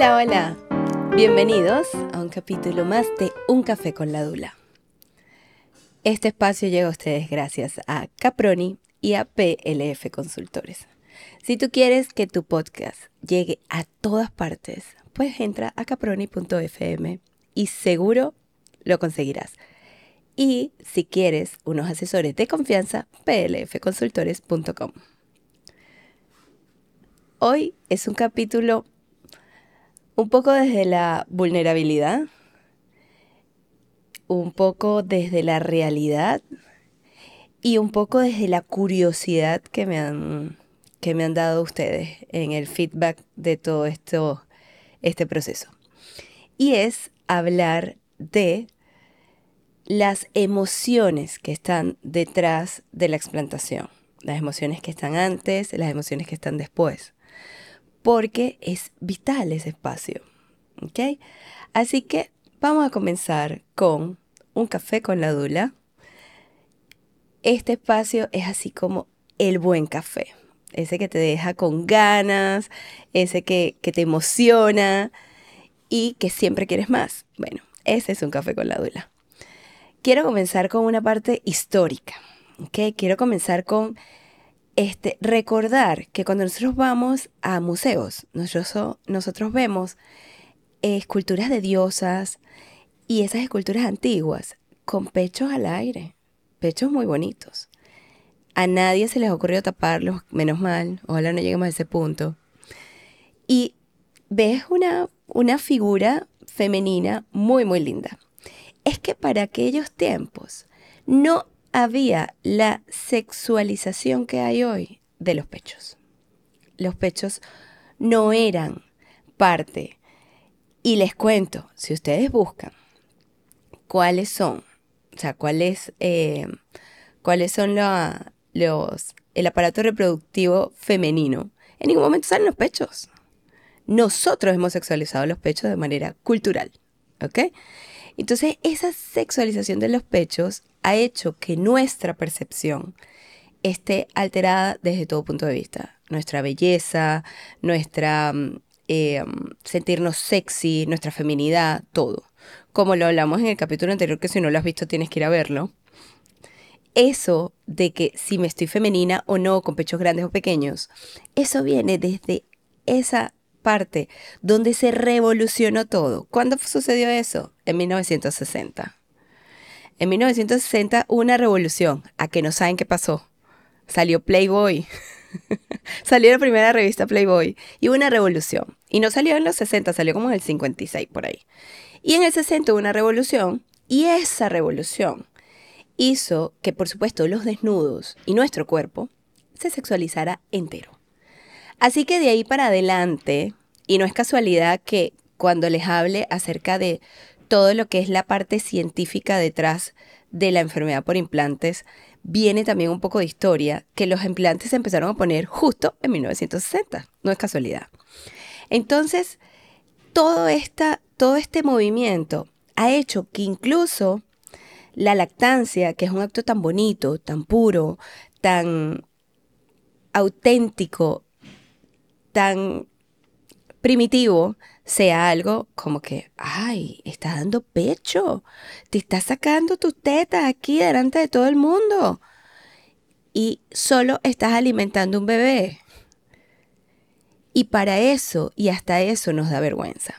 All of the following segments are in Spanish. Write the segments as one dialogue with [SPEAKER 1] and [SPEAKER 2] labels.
[SPEAKER 1] Hola, hola. Bienvenidos a un capítulo más de Un café con la Dula. Este espacio llega a ustedes gracias a Caproni y a PLF Consultores. Si tú quieres que tu podcast llegue a todas partes, pues entra a caproni.fm y seguro lo conseguirás. Y si quieres unos asesores de confianza, plfconsultores.com. Hoy es un capítulo un poco desde la vulnerabilidad, un poco desde la realidad y un poco desde la curiosidad que me han, que me han dado ustedes en el feedback de todo esto, este proceso. Y es hablar de las emociones que están detrás de la explantación, las emociones que están antes, las emociones que están después porque es vital ese espacio. Así que vamos a comenzar con un café con la dula. Este espacio es así como el buen café, ese que te deja con ganas, ese que, te emociona y que siempre quieres más. Bueno, ese es un café con la dula. Quiero comenzar con una parte histórica. ¿ok? Quiero comenzar con este, recordar que cuando nosotros vamos a museos, nosotros, nosotros vemos esculturas de diosas y esas esculturas antiguas con pechos al aire, pechos muy bonitos. A nadie se les ocurrió taparlos, menos mal, ojalá no lleguemos a ese punto. Y ves una, una figura femenina muy, muy linda. Es que para aquellos tiempos no había la sexualización que hay hoy de los pechos. Los pechos no eran parte. Y les cuento, si ustedes buscan cuáles son, o sea, cuáles, eh, cuáles son los, el aparato reproductivo femenino, en ningún momento salen los pechos. Nosotros hemos sexualizado los pechos de manera cultural, ¿ok? Entonces, esa sexualización de los pechos ha hecho que nuestra percepción esté alterada desde todo punto de vista. Nuestra belleza, nuestra mm, eh, sentirnos sexy, nuestra feminidad, todo. Como lo hablamos en el capítulo anterior, que si no lo has visto tienes que ir a verlo. Eso de que si me estoy femenina o no, con pechos grandes o pequeños, eso viene desde esa parte donde se revolucionó todo. ¿Cuándo sucedió eso? En 1960. En 1960 una revolución. ¿A que no saben qué pasó? Salió Playboy. salió la primera revista Playboy. Y hubo una revolución. Y no salió en los 60, salió como en el 56 por ahí. Y en el 60 hubo una revolución. Y esa revolución hizo que, por supuesto, los desnudos y nuestro cuerpo se sexualizara entero. Así que de ahí para adelante, y no es casualidad que cuando les hable acerca de todo lo que es la parte científica detrás de la enfermedad por implantes, viene también un poco de historia, que los implantes se empezaron a poner justo en 1960, no es casualidad. Entonces, todo, esta, todo este movimiento ha hecho que incluso la lactancia, que es un acto tan bonito, tan puro, tan auténtico, tan primitivo, sea algo como que, ay, estás dando pecho, te estás sacando tus tetas aquí delante de todo el mundo y solo estás alimentando un bebé. Y para eso, y hasta eso nos da vergüenza.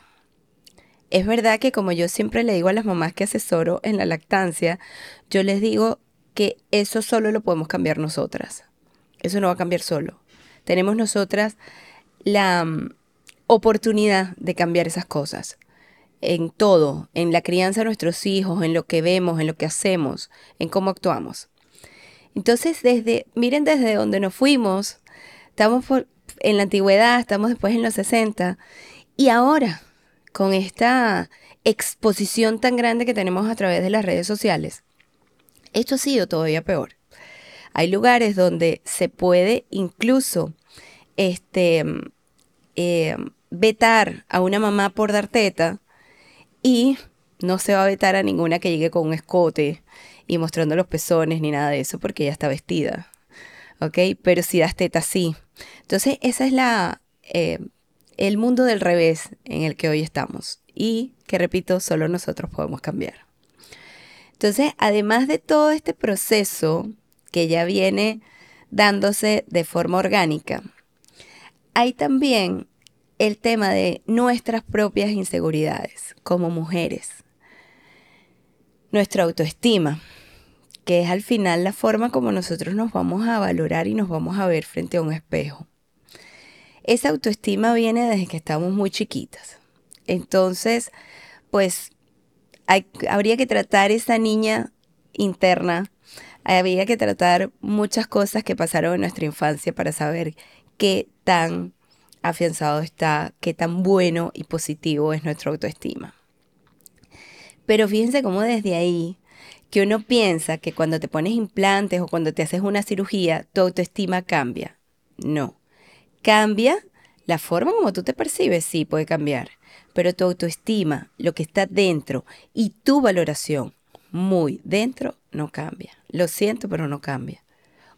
[SPEAKER 1] Es verdad que como yo siempre le digo a las mamás que asesoro en la lactancia, yo les digo que eso solo lo podemos cambiar nosotras. Eso no va a cambiar solo. Tenemos nosotras la oportunidad de cambiar esas cosas. En todo, en la crianza de nuestros hijos, en lo que vemos, en lo que hacemos, en cómo actuamos. Entonces, desde, miren desde donde nos fuimos, estamos en la antigüedad, estamos después en los 60, y ahora, con esta exposición tan grande que tenemos a través de las redes sociales, esto ha sido todavía peor. Hay lugares donde se puede incluso este, eh, vetar a una mamá por dar teta y no se va a vetar a ninguna que llegue con un escote y mostrando los pezones ni nada de eso porque ella está vestida. ¿Ok? Pero si das teta, sí. Entonces, esa es la, eh, el mundo del revés en el que hoy estamos y que, repito, solo nosotros podemos cambiar. Entonces, además de todo este proceso que ya viene dándose de forma orgánica, hay también el tema de nuestras propias inseguridades como mujeres, nuestra autoestima, que es al final la forma como nosotros nos vamos a valorar y nos vamos a ver frente a un espejo. Esa autoestima viene desde que estamos muy chiquitas. Entonces, pues habría que tratar esa niña interna, habría que tratar muchas cosas que pasaron en nuestra infancia para saber qué tan afianzado está, qué tan bueno y positivo es nuestra autoestima. Pero fíjense cómo desde ahí, que uno piensa que cuando te pones implantes o cuando te haces una cirugía, tu autoestima cambia. No. Cambia la forma como tú te percibes, sí puede cambiar pero tu autoestima, lo que está dentro y tu valoración muy dentro no cambia. Lo siento, pero no cambia.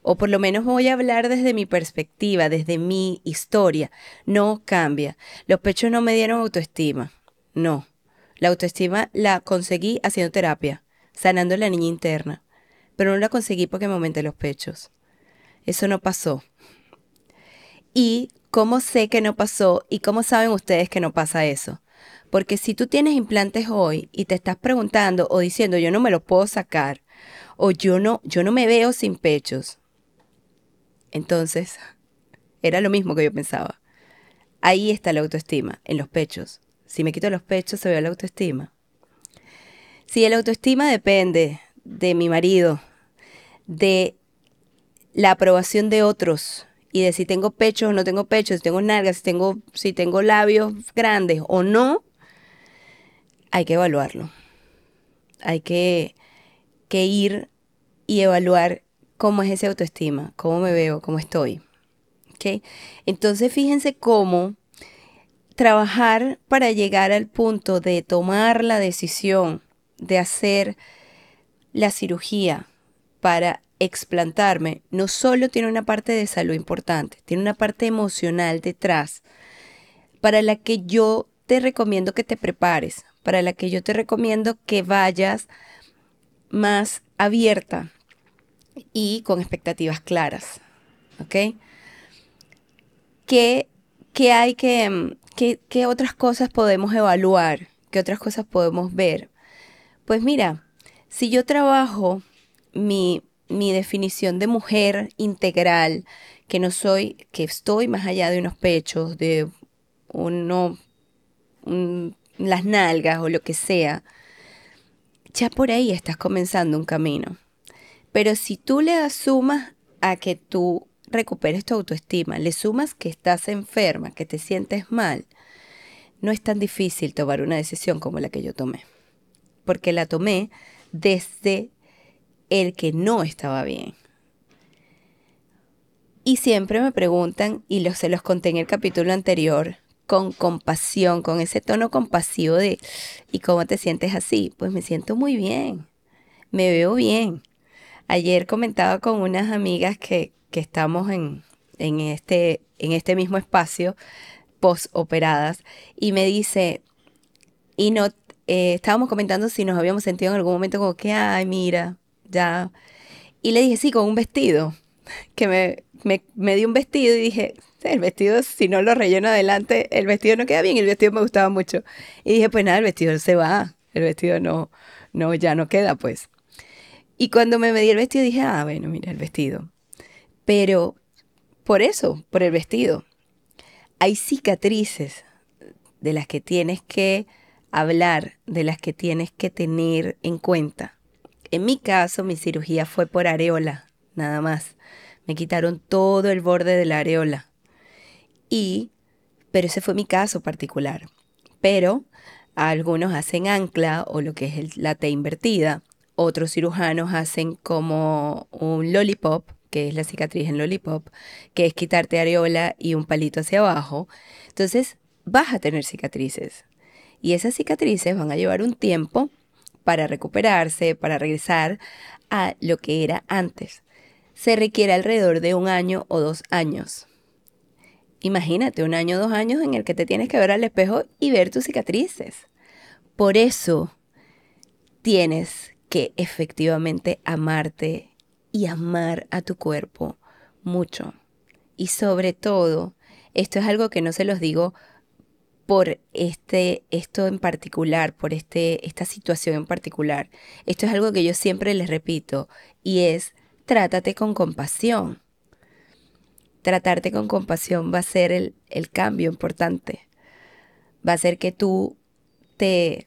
[SPEAKER 1] O por lo menos voy a hablar desde mi perspectiva, desde mi historia. No cambia. Los pechos no me dieron autoestima. No. La autoestima la conseguí haciendo terapia, sanando la niña interna. Pero no la conseguí porque me aumenté los pechos. Eso no pasó. ¿Y cómo sé que no pasó? ¿Y cómo saben ustedes que no pasa eso? Porque si tú tienes implantes hoy y te estás preguntando o diciendo yo no me los puedo sacar o yo no, yo no me veo sin pechos, entonces era lo mismo que yo pensaba. Ahí está la autoestima, en los pechos. Si me quito los pechos se ve la autoestima. Si la autoestima depende de mi marido, de la aprobación de otros y de si tengo pechos o no tengo pechos, si tengo nalgas, si tengo, si tengo labios grandes o no, hay que evaluarlo. Hay que, ir y evaluar cómo es esa autoestima, cómo me veo, cómo estoy. Entonces fíjense cómo trabajar para llegar al punto de tomar la decisión de hacer la cirugía para explantarme, no solo tiene una parte de salud importante, tiene una parte emocional detrás, para la que yo te recomiendo que te prepares, para la que yo te recomiendo que vayas más abierta y con expectativas claras. ¿Ok? ¿Qué, hay que, qué, qué otras cosas podemos evaluar? ¿Qué otras cosas podemos ver? Pues mira, si yo trabajo mi, mi definición de mujer integral, que no soy, que estoy más allá de unos pechos, de uno, un, las nalgas o lo que sea, ya por ahí estás comenzando un camino. Pero si tú le sumas a que tú recuperes tu autoestima, le sumas que estás enferma, que te sientes mal, no es tan difícil tomar una decisión como la que yo tomé. Porque la tomé desde el que no estaba bien. Y siempre me preguntan, y se los conté en el capítulo anterior, con compasión, con ese tono compasivo de, ¿y cómo te sientes así? Pues me siento muy bien, me veo bien. Ayer comentaba con unas amigas que, estamos en, este, en este mismo espacio, post-operadas, y me dice, y no, eh, estábamos comentando si nos habíamos sentido en algún momento como que, ay, mira, ya. Y le dije, sí, con un vestido, que me, me, me dio un vestido y dije, el vestido, si no lo relleno adelante, el vestido no queda bien, el vestido me gustaba mucho. Y dije, pues nada, el vestido se va, el vestido no, no, ya no queda, pues. Y cuando me medí el vestido dije, ah, bueno, mira, el vestido. Pero por eso, por el vestido. Hay cicatrices de las que tienes que hablar, de las que tienes que tener en cuenta. En mi caso, mi cirugía fue por areola, nada más. Me quitaron todo el borde de la areola. Y, pero ese fue mi caso particular. Pero algunos hacen ancla o lo que es la T invertida. Otros cirujanos hacen como un lollipop, que es la cicatriz en lollipop, que es quitarte areola y un palito hacia abajo. Entonces vas a tener cicatrices. Y esas cicatrices van a llevar un tiempo para recuperarse, para regresar a lo que era antes. Se requiere alrededor de un año o dos años imagínate un año, dos años en el que te tienes que ver al espejo y ver tus cicatrices. Por eso tienes que efectivamente amarte y amar a tu cuerpo mucho. Y sobre todo, esto es algo que no se los digo por este, esto en particular, por este, esta situación en particular. Esto es algo que yo siempre les repito y es trátate con compasión. Tratarte con compasión va a ser el, el cambio importante. Va a ser que tú te,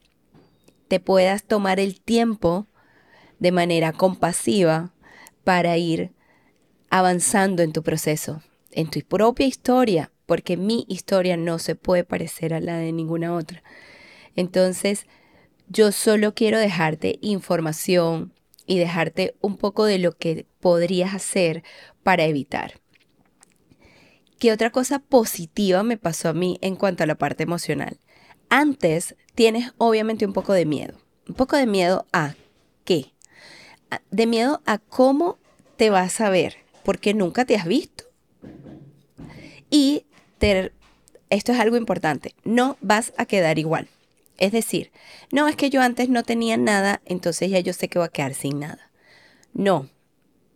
[SPEAKER 1] te puedas tomar el tiempo de manera compasiva para ir avanzando en tu proceso, en tu propia historia, porque mi historia no se puede parecer a la de ninguna otra. Entonces, yo solo quiero dejarte información y dejarte un poco de lo que podrías hacer para evitar. ¿Qué otra cosa positiva me pasó a mí en cuanto a la parte emocional? Antes tienes obviamente un poco de miedo. Un poco de miedo a qué? De miedo a cómo te vas a ver, porque nunca te has visto. Y esto es algo importante, no vas a quedar igual. Es decir, no es que yo antes no tenía nada, entonces ya yo sé que voy a quedar sin nada. No,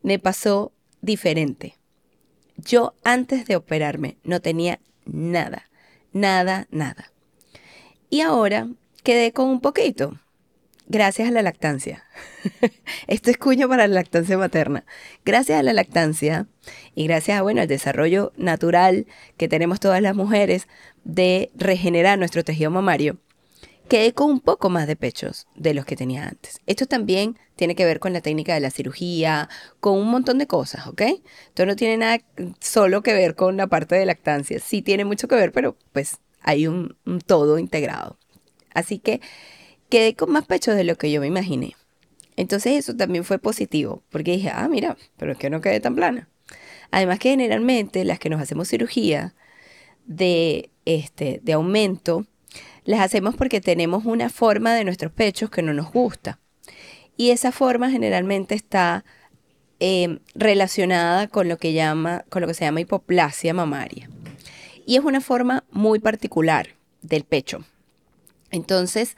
[SPEAKER 1] me pasó diferente. Yo antes de operarme no tenía nada, nada, nada. Y ahora quedé con un poquito gracias a la lactancia. Esto es cuño para la lactancia materna. Gracias a la lactancia y gracias a, bueno, al desarrollo natural que tenemos todas las mujeres de regenerar nuestro tejido mamario, quedé con un poco más de pechos de los que tenía antes. Esto también tiene que ver con la técnica de la cirugía, con un montón de cosas, ¿ok? Esto no tiene nada solo que ver con la parte de lactancia. Sí tiene mucho que ver, pero pues hay un, un todo integrado. Así que quedé con más pechos de lo que yo me imaginé. Entonces eso también fue positivo, porque dije, ah, mira, pero es que no quedé tan plana. Además que generalmente las que nos hacemos cirugía de, este, de aumento, las hacemos porque tenemos una forma de nuestros pechos que no nos gusta. Y esa forma generalmente está em, relacionada con lo, que llama, con lo que se llama hipoplasia mamaria. Y es una forma muy particular del pecho. Entonces,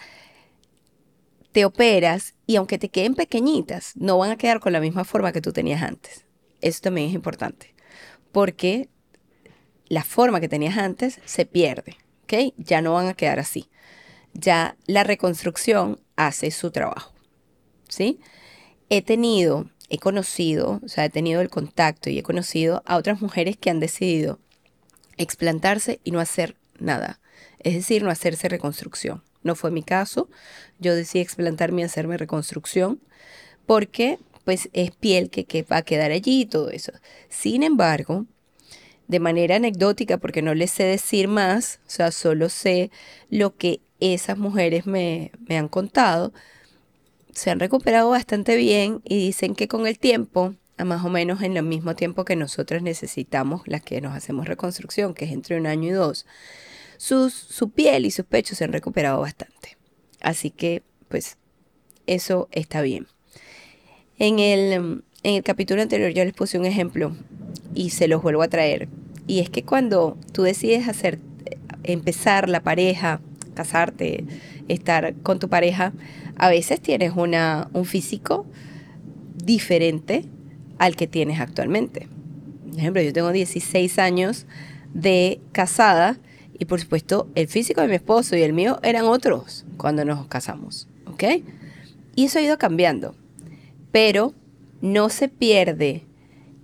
[SPEAKER 1] te operas y aunque te queden pequeñitas, no van a quedar con la misma forma que tú tenías antes. Eso también es importante, porque la forma que tenías antes se pierde, ¿ok? Ya no van a quedar así. Ya la reconstrucción hace su trabajo, ¿sí? He tenido, he conocido, o sea, he tenido el contacto y he conocido a otras mujeres que han decidido explantarse y no hacer nada, es decir, no hacerse reconstrucción. No fue mi caso. Yo decidí explantarme y hacerme reconstrucción porque pues es piel que, que va a quedar allí y todo eso. Sin embargo, de manera anecdótica, porque no les sé decir más, o sea, solo sé lo que esas mujeres me, me han contado, se han recuperado bastante bien y dicen que con el tiempo, a más o menos en el mismo tiempo que nosotros necesitamos, las que nos hacemos reconstrucción, que es entre un año y dos, su piel y sus pechos se han recuperado bastante. Así que, pues, eso está bien. En el, en el capítulo anterior yo les puse un ejemplo y se los vuelvo a traer. Y es que cuando tú decides hacer, empezar la pareja, casarte, estar con tu pareja, a veces tienes una, un físico diferente al que tienes actualmente. Por ejemplo, yo tengo 16 años de casada y por supuesto, el físico de mi esposo y el mío eran otros cuando nos casamos, ¿ok? Y eso ha ido cambiando. Pero no se pierde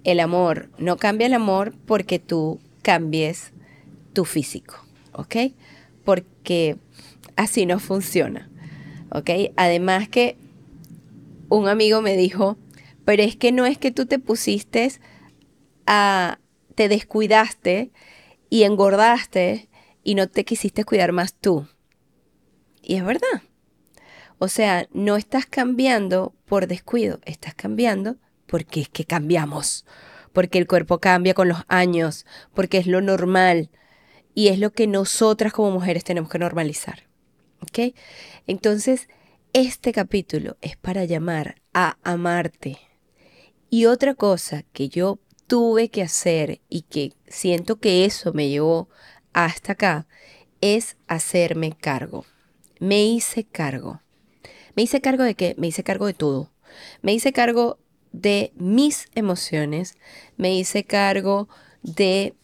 [SPEAKER 1] el amor, no cambia el amor porque tú cambies tu físico, ¿ok? Porque así no funciona, ¿ok? Además que un amigo me dijo, pero es que no es que tú te pusiste a, te descuidaste y engordaste y no te quisiste cuidar más tú. Y es verdad. O sea, no estás cambiando por descuido, estás cambiando porque es que cambiamos, porque el cuerpo cambia con los años, porque es lo normal y es lo que nosotras como mujeres tenemos que normalizar. ¿Ok? Entonces, este capítulo es para llamar a amarte. Y otra cosa que yo tuve que hacer y que siento que eso me llevó hasta acá es hacerme cargo. Me hice cargo. Me hice cargo de qué? Me hice cargo de todo. Me hice cargo de mis emociones, me hice cargo de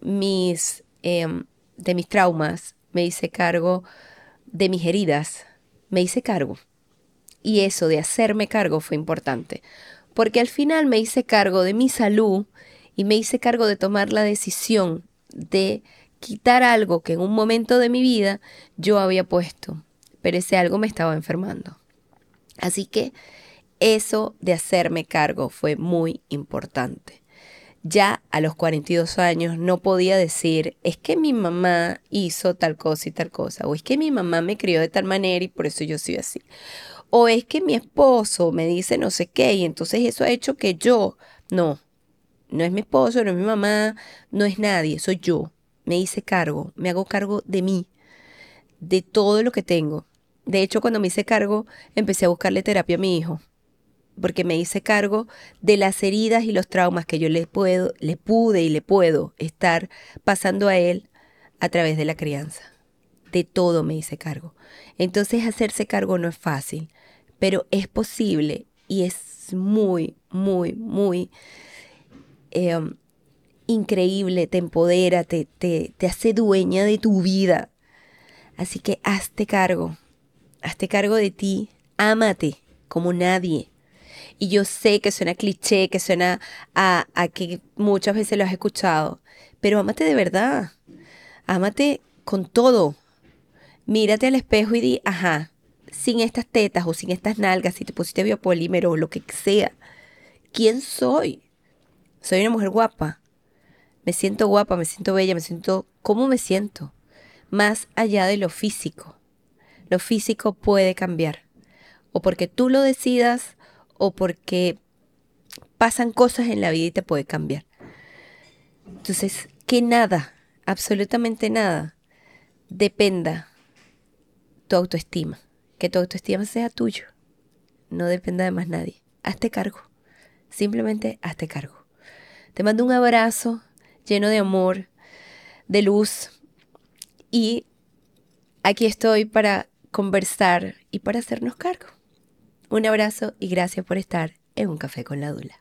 [SPEAKER 1] mis, em, de mis traumas, me hice cargo de mis heridas, me hice cargo. Y eso de hacerme cargo fue importante, porque al final me hice cargo de mi salud y me hice cargo de tomar la decisión de quitar algo que en un momento de mi vida yo había puesto, pero ese algo me estaba enfermando. Así que eso de hacerme cargo fue muy importante. Ya a los 42 años no podía decir, es que mi mamá hizo tal cosa y tal cosa, o es que mi mamá me crió de tal manera y por eso yo soy así. O es que mi esposo me dice no sé qué y entonces eso ha hecho que yo, no, no es mi esposo, no es mi mamá, no es nadie, soy yo. Me hice cargo, me hago cargo de mí, de todo lo que tengo. De hecho, cuando me hice cargo, empecé a buscarle terapia a mi hijo porque me hice cargo de las heridas y los traumas que yo le puedo, le pude y le puedo estar pasando a él a través de la crianza. De todo me hice cargo. Entonces hacerse cargo no es fácil, pero es posible y es muy, muy, muy em, increíble, te empodera, te, te, te hace dueña de tu vida. Así que hazte cargo, hazte cargo de ti, ámate como nadie y yo sé que suena cliché, que suena a, a que muchas veces lo has escuchado, pero ámate de verdad. Ámate con todo. Mírate al espejo y di, ajá, sin estas tetas o sin estas nalgas, si te pusiste biopolímero o lo que sea, ¿quién soy? Soy una mujer guapa. Me siento guapa, me siento bella, me siento... ¿Cómo me siento? Más allá de lo físico. Lo físico puede cambiar. O porque tú lo decidas o porque pasan cosas en la vida y te puede cambiar. Entonces, que nada, absolutamente nada, dependa tu autoestima. Que tu autoestima sea tuyo. No dependa de más nadie. Hazte cargo. Simplemente hazte cargo. Te mando un abrazo lleno de amor, de luz. Y aquí estoy para conversar y para hacernos cargo. Un abrazo y gracias por estar en un café con la Dula.